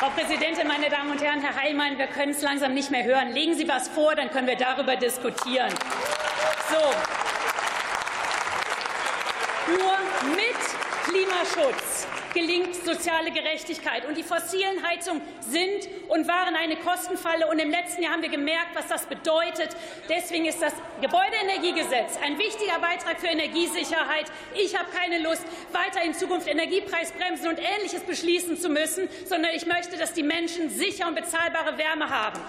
Frau Präsidentin, meine Damen und Herren, Herr Heilmann, wir können es langsam nicht mehr hören. Legen Sie was vor, dann können wir darüber diskutieren. So. Nur mit Klimaschutz gelingt soziale Gerechtigkeit. Und die fossilen Heizungen sind und waren eine Kostenfalle. Und im letzten Jahr haben wir gemerkt, was das bedeutet. Deswegen ist das Gebäudeenergiegesetz ein wichtiger Beitrag für Energiesicherheit. Ich habe keine Lust, weiter in Zukunft Energiepreisbremsen und Ähnliches beschließen zu müssen, sondern ich möchte, dass die Menschen sicher und bezahlbare Wärme haben.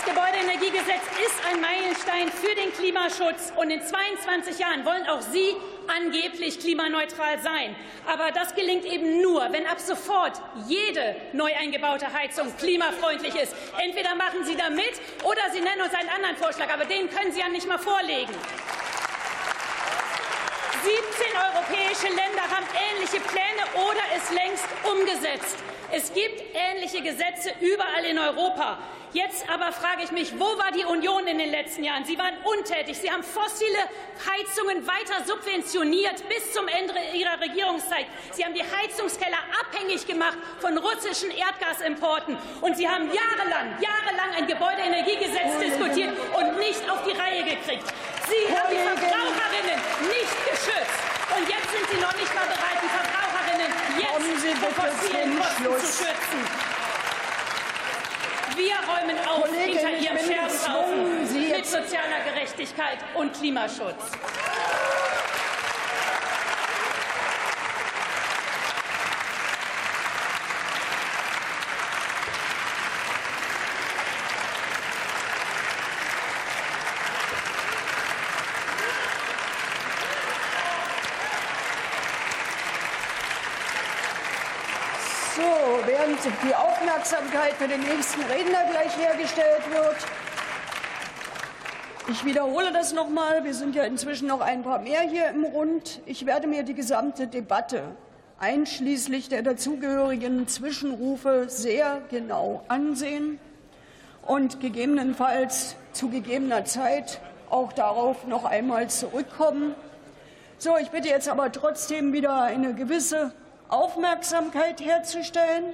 Das Gebäudeenergiegesetz ist ein Meilenstein für den Klimaschutz. Und in 22 Jahren wollen auch Sie angeblich klimaneutral sein. Aber das gelingt eben nur, wenn ab sofort jede neu eingebaute Heizung klimafreundlich ist. Entweder machen Sie da mit oder Sie nennen uns einen anderen Vorschlag. Aber den können Sie ja nicht mal vorlegen. 17 europäische Länder haben ähnliche Pläne oder es längst umgesetzt. Es gibt ähnliche Gesetze überall in Europa. Jetzt aber frage ich mich, wo war die Union in den letzten Jahren? Sie waren untätig. Sie haben fossile Heizungen weiter subventioniert bis zum Ende Ihrer Regierungszeit. Sie haben die Heizungskeller abhängig gemacht von russischen Erdgasimporten. Und Sie haben jahrelang, jahrelang ein Gebäudeenergiegesetz diskutiert und nicht auf die Reihe gekriegt. Sie haben die Verbraucherinnen nicht geschützt. Und jetzt sind Sie noch nicht mal bereit, die Verbraucherinnen jetzt vor fossilen Kosten zu schützen. Wir räumen auf Kollegin, hinter Ihrem Scherzhaufen mit sozialer Gerechtigkeit und Klimaschutz. Während die Aufmerksamkeit für den nächsten Redner gleich hergestellt wird. Ich wiederhole das noch mal. Wir sind ja inzwischen noch ein paar mehr hier im Rund. Ich werde mir die gesamte Debatte einschließlich der dazugehörigen Zwischenrufe sehr genau ansehen und gegebenenfalls zu gegebener Zeit auch darauf noch einmal zurückkommen. So, ich bitte jetzt aber trotzdem wieder eine gewisse Aufmerksamkeit herzustellen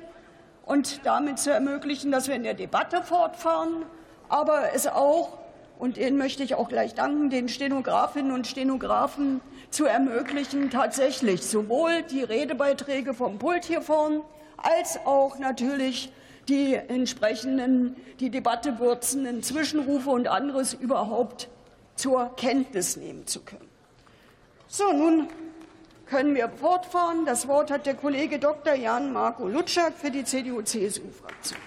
und damit zu ermöglichen, dass wir in der Debatte fortfahren, aber es auch, und denen möchte ich auch gleich danken, den Stenografinnen und Stenografen zu ermöglichen, tatsächlich sowohl die Redebeiträge vom Pult hier vorn als auch natürlich die entsprechenden, die Debatte würzenden Zwischenrufe und anderes überhaupt zur Kenntnis nehmen zu können. So, nun können wir fortfahren. Das Wort hat der Kollege Dr. Jan Marco Lutschak für die CDU-CSU-Fraktion.